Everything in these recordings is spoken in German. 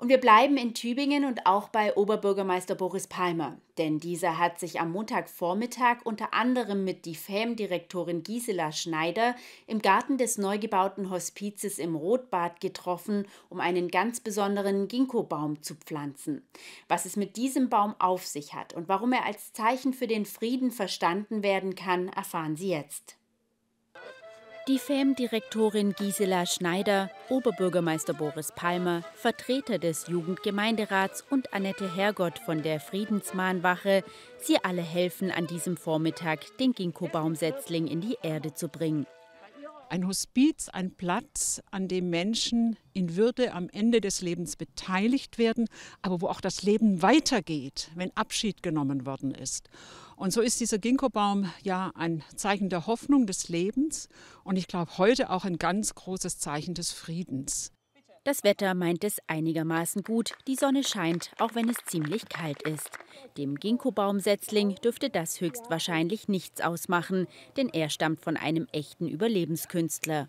Und wir bleiben in Tübingen und auch bei Oberbürgermeister Boris Palmer. Denn dieser hat sich am Montagvormittag unter anderem mit die FAM-Direktorin Gisela Schneider im Garten des neu gebauten Hospizes im Rotbad getroffen, um einen ganz besonderen Ginkgo-Baum zu pflanzen. Was es mit diesem Baum auf sich hat und warum er als Zeichen für den Frieden verstanden werden kann, erfahren Sie jetzt. Die FEM-Direktorin Gisela Schneider, Oberbürgermeister Boris Palmer, Vertreter des Jugendgemeinderats und Annette Hergott von der Friedensmahnwache, sie alle helfen an diesem Vormittag, den Ginkgo-Baumsetzling in die Erde zu bringen. Ein Hospiz, ein Platz, an dem Menschen in Würde am Ende des Lebens beteiligt werden, aber wo auch das Leben weitergeht, wenn Abschied genommen worden ist. Und so ist dieser Ginkgo-Baum ja ein Zeichen der Hoffnung des Lebens und ich glaube heute auch ein ganz großes Zeichen des Friedens. Das Wetter meint es einigermaßen gut. Die Sonne scheint, auch wenn es ziemlich kalt ist. Dem Ginkgo-Baumsetzling dürfte das höchstwahrscheinlich nichts ausmachen, denn er stammt von einem echten Überlebenskünstler.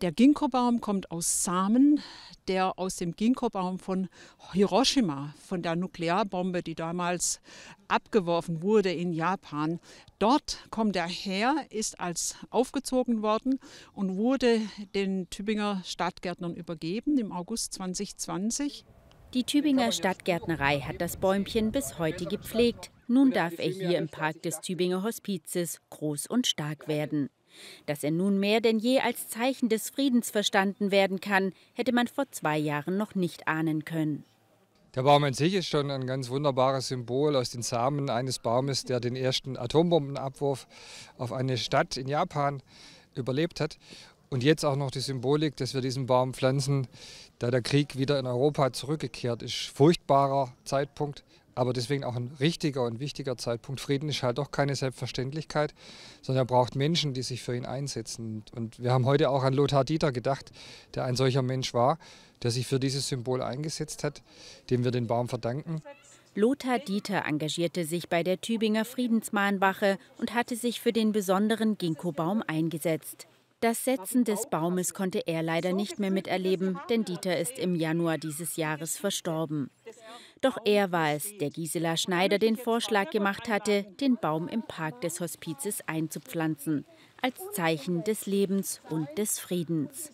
Der Ginkgo-Baum kommt aus Samen, der aus dem Ginkgo-Baum von Hiroshima, von der Nuklearbombe, die damals abgeworfen wurde in Japan. Dort kommt er her, ist als aufgezogen worden und wurde den Tübinger Stadtgärtnern übergeben im August 2020. Die Tübinger Stadtgärtnerei hat das Bäumchen bis heute gepflegt. Nun darf er hier im Park des Tübinger Hospizes groß und stark werden. Dass er nun mehr denn je als Zeichen des Friedens verstanden werden kann, hätte man vor zwei Jahren noch nicht ahnen können. Der Baum an sich ist schon ein ganz wunderbares Symbol aus den Samen eines Baumes, der den ersten Atombombenabwurf auf eine Stadt in Japan überlebt hat. Und jetzt auch noch die Symbolik, dass wir diesen Baum pflanzen, da der Krieg wieder in Europa zurückgekehrt ist. Furchtbarer Zeitpunkt, aber deswegen auch ein richtiger und wichtiger Zeitpunkt. Frieden ist halt doch keine Selbstverständlichkeit, sondern er braucht Menschen, die sich für ihn einsetzen. Und wir haben heute auch an Lothar Dieter gedacht, der ein solcher Mensch war, der sich für dieses Symbol eingesetzt hat, dem wir den Baum verdanken. Lothar Dieter engagierte sich bei der Tübinger Friedensmahnwache und hatte sich für den besonderen Ginkgo-Baum eingesetzt. Das Setzen des Baumes konnte er leider nicht mehr miterleben, denn Dieter ist im Januar dieses Jahres verstorben. Doch er war es, der Gisela Schneider den Vorschlag gemacht hatte, den Baum im Park des Hospizes einzupflanzen, als Zeichen des Lebens und des Friedens.